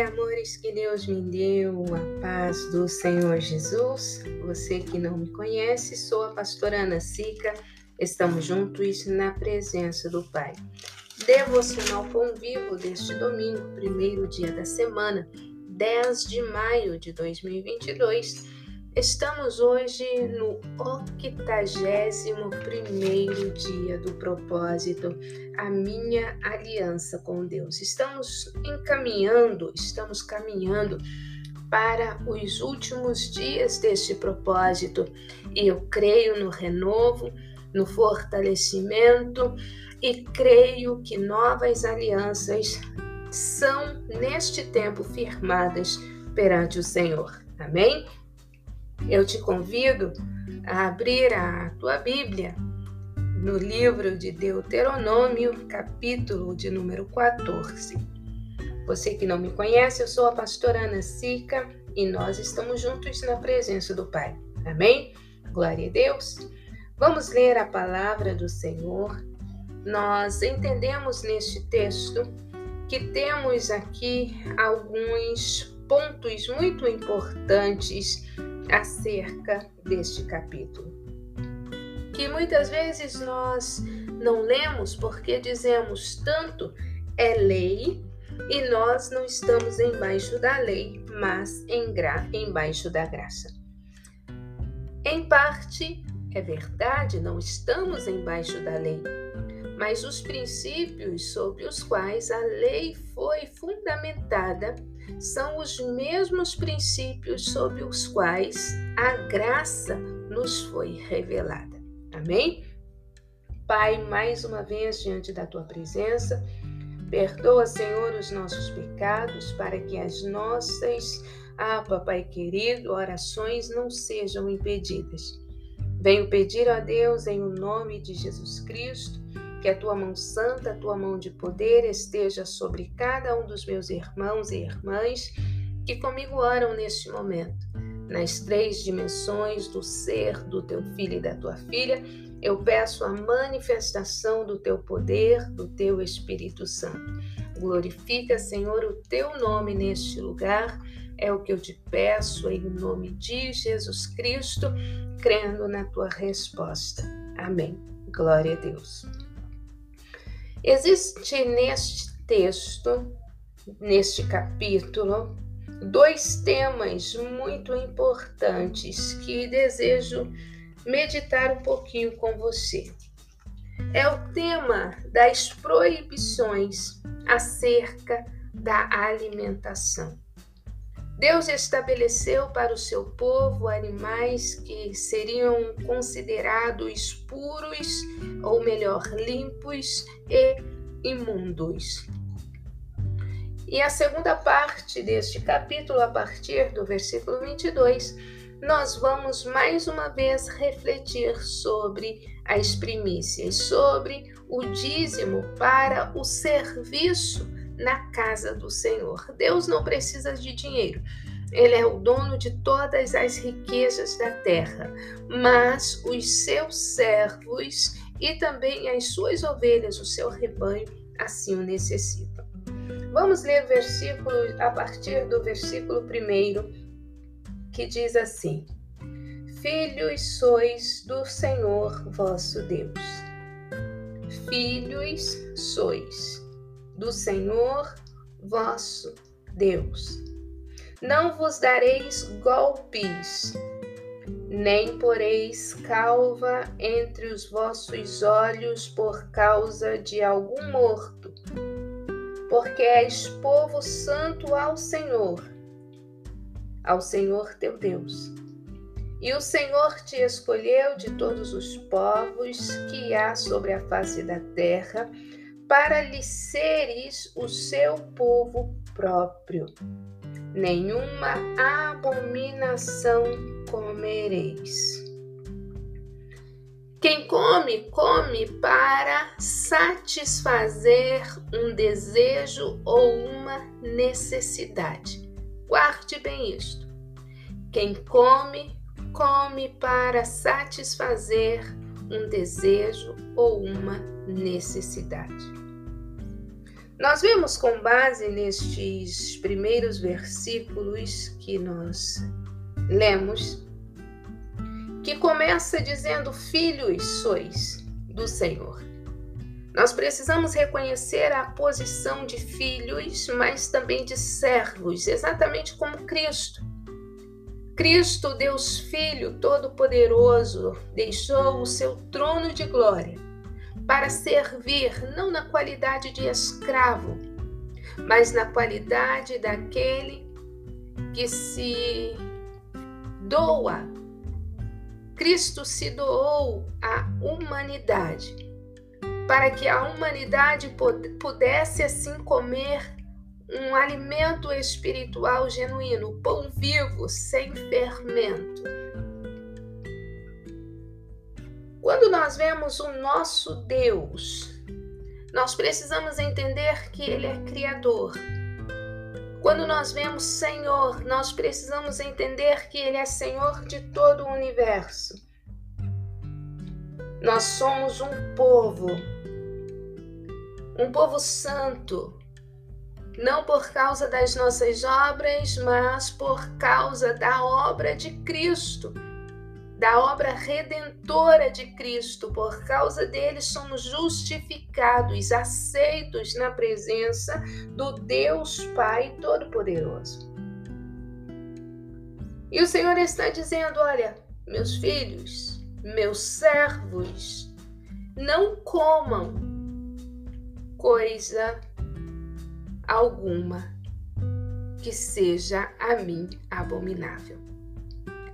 amores que Deus me deu, a paz do Senhor Jesus. Você que não me conhece, sou a pastora Ana Sica. Estamos juntos na presença do Pai. Devocional Pão Vivo deste domingo, primeiro dia da semana, 10 de maio de 2022 Estamos hoje no 81 dia do propósito, a minha aliança com Deus. Estamos encaminhando, estamos caminhando para os últimos dias deste propósito e eu creio no renovo, no fortalecimento e creio que novas alianças são neste tempo firmadas perante o Senhor. Amém? Eu te convido a abrir a tua Bíblia no livro de Deuteronômio, capítulo de número 14. Você que não me conhece, eu sou a pastora Ana Sica e nós estamos juntos na presença do Pai. Amém? Glória a Deus. Vamos ler a palavra do Senhor. Nós entendemos neste texto que temos aqui alguns pontos muito importantes acerca deste capítulo. Que muitas vezes nós não lemos porque dizemos tanto é lei e nós não estamos embaixo da lei, mas em gra embaixo da graça. Em parte, é verdade, não estamos embaixo da lei, mas os princípios sobre os quais a lei foi fundamentada são os mesmos princípios sobre os quais a graça nos foi revelada. Amém? Pai, mais uma vez diante da tua presença, perdoa, Senhor, os nossos pecados para que as nossas, ah, papai querido, orações não sejam impedidas. Venho pedir a Deus em o nome de Jesus Cristo que a tua mão santa, a tua mão de poder esteja sobre cada um dos meus irmãos e irmãs que comigo oram neste momento. Nas três dimensões do ser do teu filho e da tua filha, eu peço a manifestação do teu poder, do teu Espírito Santo. Glorifica, Senhor, o teu nome neste lugar. É o que eu te peço em nome de Jesus Cristo, crendo na tua resposta. Amém. Glória a Deus. Existe neste texto, neste capítulo, dois temas muito importantes que desejo meditar um pouquinho com você. É o tema das proibições acerca da alimentação. Deus estabeleceu para o seu povo animais que seriam considerados puros, ou melhor, limpos e imundos. E a segunda parte deste capítulo, a partir do versículo 22, nós vamos mais uma vez refletir sobre as primícias, sobre o dízimo para o serviço na casa do Senhor. Deus não precisa de dinheiro. Ele é o dono de todas as riquezas da terra, mas os seus servos e também as suas ovelhas, o seu rebanho, assim o necessitam. Vamos ler versículo a partir do versículo 1, que diz assim: Filhos sois do Senhor vosso Deus. Filhos sois do Senhor vosso Deus. Não vos dareis golpes, nem poreis calva entre os vossos olhos por causa de algum morto, porque és povo santo ao Senhor, ao Senhor teu Deus. E o Senhor te escolheu de todos os povos que há sobre a face da terra, para lhe seres o seu povo próprio. Nenhuma abominação comereis. Quem come, come para satisfazer um desejo ou uma necessidade. Guarde bem isto. Quem come, come para satisfazer um desejo ou uma necessidade. Nós vemos com base nestes primeiros versículos que nós lemos, que começa dizendo: Filhos sois do Senhor. Nós precisamos reconhecer a posição de filhos, mas também de servos, exatamente como Cristo. Cristo, Deus Filho Todo-Poderoso, deixou o seu trono de glória para servir não na qualidade de escravo, mas na qualidade daquele que se doa. Cristo se doou à humanidade para que a humanidade pudesse assim comer um alimento espiritual genuíno, pão vivo, sem fermento. Quando nós vemos o nosso Deus, nós precisamos entender que Ele é Criador. Quando nós vemos Senhor, nós precisamos entender que Ele é Senhor de todo o universo. Nós somos um povo, um povo santo, não por causa das nossas obras, mas por causa da obra de Cristo, da obra redentora de Cristo. Por causa dele somos justificados, aceitos na presença do Deus Pai Todo-Poderoso. E o Senhor está dizendo: olha, meus filhos, meus servos, não comam coisa alguma que seja a mim abominável.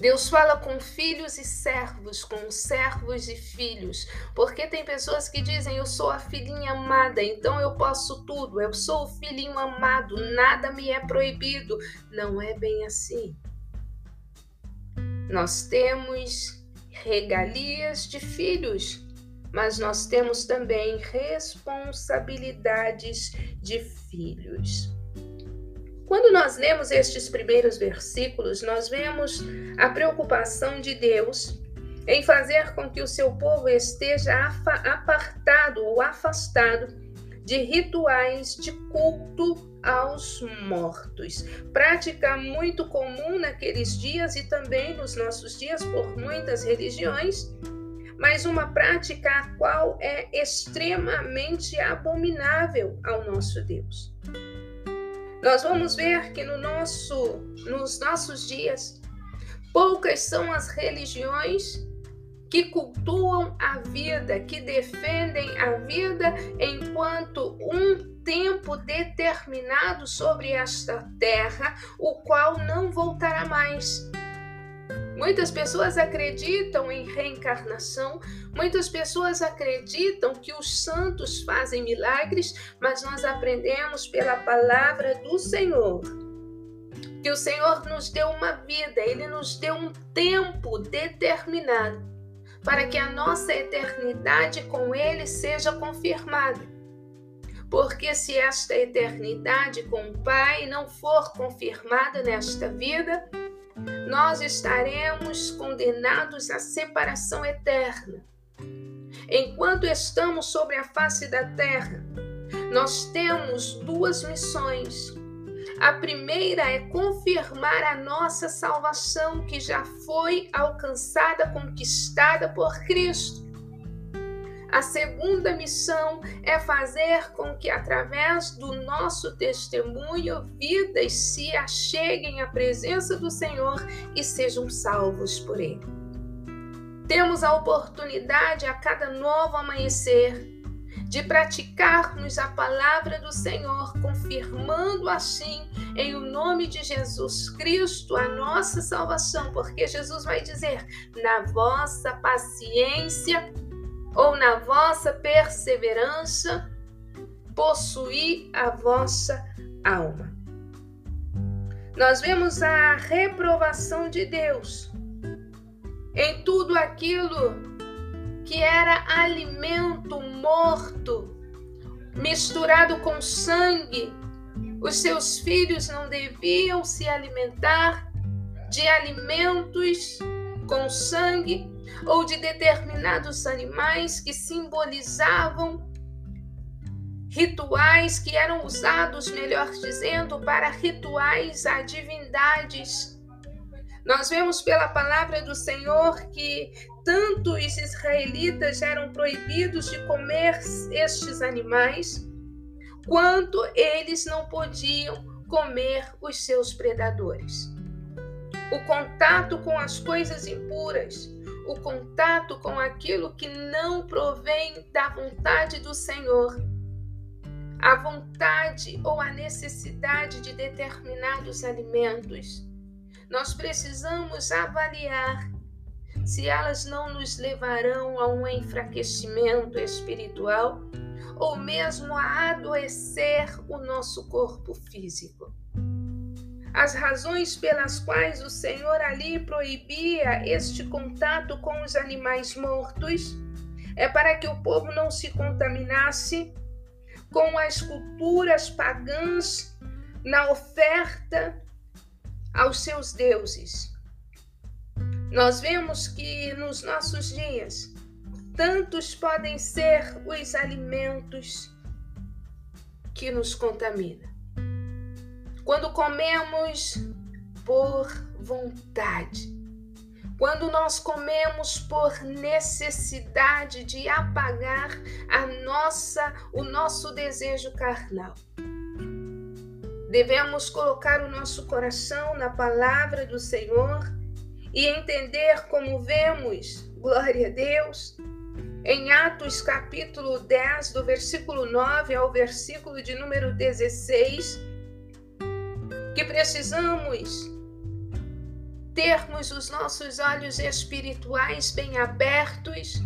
Deus fala com filhos e servos, com servos e filhos, porque tem pessoas que dizem: Eu sou a filhinha amada, então eu posso tudo, eu sou o filhinho amado, nada me é proibido. Não é bem assim. Nós temos regalias de filhos, mas nós temos também responsabilidades de filhos. Quando nós lemos estes primeiros versículos, nós vemos a preocupação de Deus em fazer com que o seu povo esteja apartado ou afastado de rituais de culto aos mortos. Prática muito comum naqueles dias e também nos nossos dias por muitas religiões mas uma prática a qual é extremamente abominável ao nosso Deus. Nós vamos ver que no nosso, nos nossos dias, poucas são as religiões que cultuam a vida, que defendem a vida enquanto um tempo determinado sobre esta terra, o qual não voltará mais. Muitas pessoas acreditam em reencarnação, muitas pessoas acreditam que os santos fazem milagres, mas nós aprendemos pela palavra do Senhor que o Senhor nos deu uma vida, ele nos deu um tempo determinado para que a nossa eternidade com ele seja confirmada. Porque se esta eternidade com o Pai não for confirmada nesta vida, nós estaremos condenados à separação eterna. Enquanto estamos sobre a face da terra, nós temos duas missões. A primeira é confirmar a nossa salvação que já foi alcançada, conquistada por Cristo. A segunda missão é fazer com que, através do nosso testemunho, vidas se acheguem à presença do Senhor e sejam salvos por Ele. Temos a oportunidade a cada novo amanhecer de praticarmos a palavra do Senhor, confirmando assim, em o nome de Jesus Cristo, a nossa salvação, porque Jesus vai dizer: na vossa paciência ou na vossa perseverança possuir a vossa alma. Nós vemos a reprovação de Deus em tudo aquilo que era alimento morto, misturado com sangue. Os seus filhos não deviam se alimentar de alimentos com sangue ou de determinados animais que simbolizavam rituais que eram usados, melhor dizendo, para rituais a divindades. Nós vemos pela palavra do Senhor que tanto os israelitas eram proibidos de comer estes animais, quanto eles não podiam comer os seus predadores. O contato com as coisas impuras, o contato com aquilo que não provém da vontade do Senhor, a vontade ou a necessidade de determinados alimentos, nós precisamos avaliar se elas não nos levarão a um enfraquecimento espiritual ou mesmo a adoecer o nosso corpo físico. As razões pelas quais o Senhor ali proibia este contato com os animais mortos é para que o povo não se contaminasse com as culturas pagãs na oferta aos seus deuses. Nós vemos que nos nossos dias, tantos podem ser os alimentos que nos contaminam. Quando comemos por vontade, quando nós comemos por necessidade de apagar a nossa o nosso desejo carnal. Devemos colocar o nosso coração na palavra do Senhor e entender como vemos, glória a Deus, em Atos capítulo 10, do versículo 9 ao versículo de número 16, que precisamos termos os nossos olhos espirituais bem abertos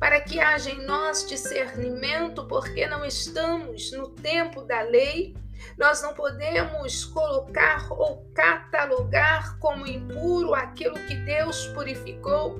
para que haja em nós discernimento, porque não estamos no tempo da lei. Nós não podemos colocar ou catalogar como impuro aquilo que Deus purificou,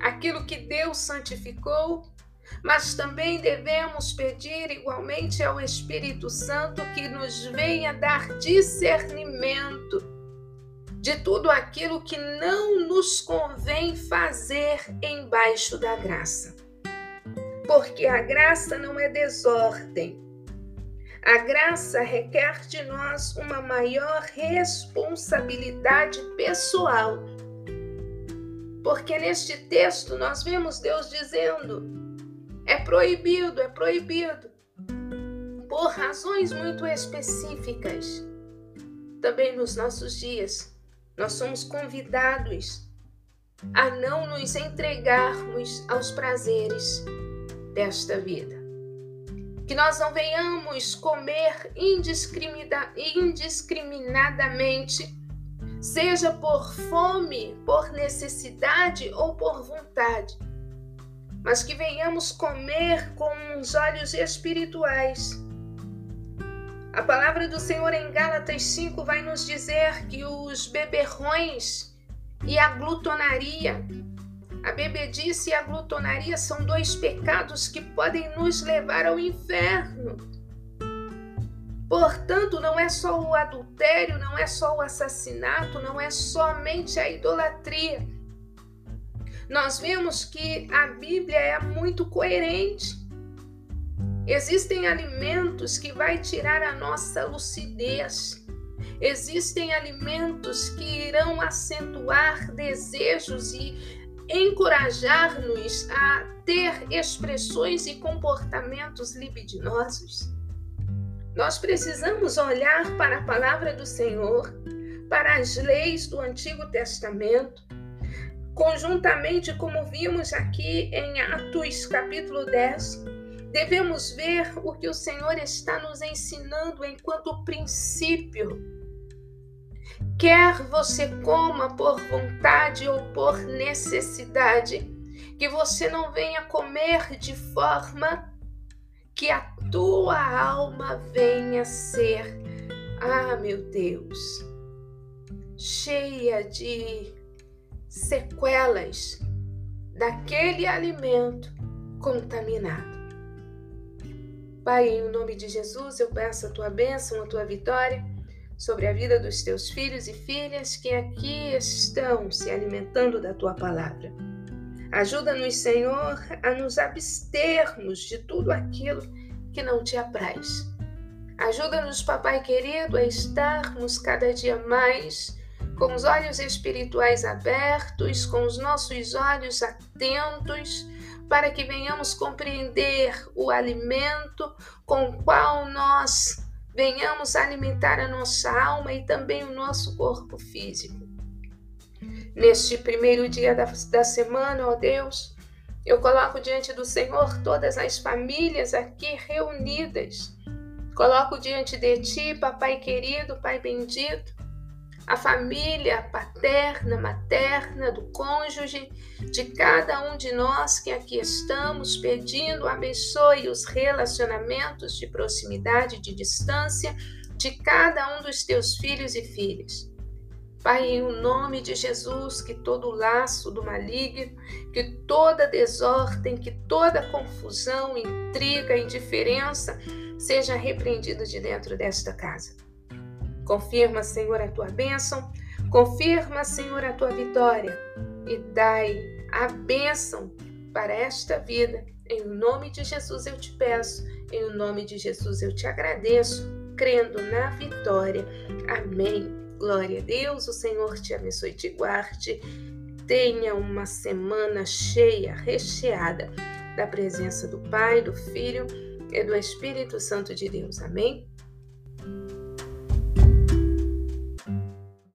aquilo que Deus santificou, mas também devemos pedir igualmente ao Espírito Santo que nos venha dar discernimento de tudo aquilo que não nos convém fazer embaixo da graça. Porque a graça não é desordem. A graça requer de nós uma maior responsabilidade pessoal. Porque neste texto nós vemos Deus dizendo: é proibido, é proibido, por razões muito específicas. Também nos nossos dias, nós somos convidados a não nos entregarmos aos prazeres desta vida. Que nós não venhamos comer indiscriminadamente, seja por fome, por necessidade ou por vontade, mas que venhamos comer com os olhos espirituais a palavra do Senhor em Gálatas 5 vai nos dizer que os beberrões e a glutonaria, a bebedice e a glutonaria são dois pecados que podem nos levar ao inferno. Portanto, não é só o adultério, não é só o assassinato, não é somente a idolatria. Nós vemos que a Bíblia é muito coerente. Existem alimentos que vai tirar a nossa lucidez. Existem alimentos que irão acentuar desejos e encorajar-nos a ter expressões e comportamentos libidinosos. Nós precisamos olhar para a palavra do Senhor, para as leis do Antigo Testamento, conjuntamente, como vimos aqui em Atos capítulo 10, Devemos ver o que o Senhor está nos ensinando enquanto princípio. Quer você coma por vontade ou por necessidade, que você não venha comer de forma que a tua alma venha ser, ah, meu Deus, cheia de sequelas daquele alimento contaminado. Pai, em nome de Jesus, eu peço a tua bênção, a tua vitória sobre a vida dos teus filhos e filhas que aqui estão se alimentando da tua palavra. Ajuda-nos, Senhor, a nos abstermos de tudo aquilo que não te apraz. Ajuda-nos, papai querido, a estarmos cada dia mais com os olhos espirituais abertos, com os nossos olhos atentos, para que venhamos compreender o alimento com o qual nós venhamos alimentar a nossa alma e também o nosso corpo físico. Neste primeiro dia da, da semana, ó Deus, eu coloco diante do Senhor todas as famílias aqui reunidas. Coloco diante de Ti, Papai querido, Pai bendito, a família paterna, materna, do cônjuge, de cada um de nós que aqui estamos, pedindo abençoe os relacionamentos de proximidade, de distância, de cada um dos teus filhos e filhas. Pai, em o nome de Jesus, que todo laço do maligno, que toda desordem, que toda confusão, intriga, indiferença seja repreendido de dentro desta casa. Confirma, Senhor, a tua bênção, confirma, Senhor, a tua vitória e dai a bênção para esta vida. Em nome de Jesus eu te peço, em nome de Jesus eu te agradeço, crendo na vitória. Amém. Glória a Deus, o Senhor te abençoe e te guarde. Tenha uma semana cheia, recheada da presença do Pai, do Filho e do Espírito Santo de Deus. Amém?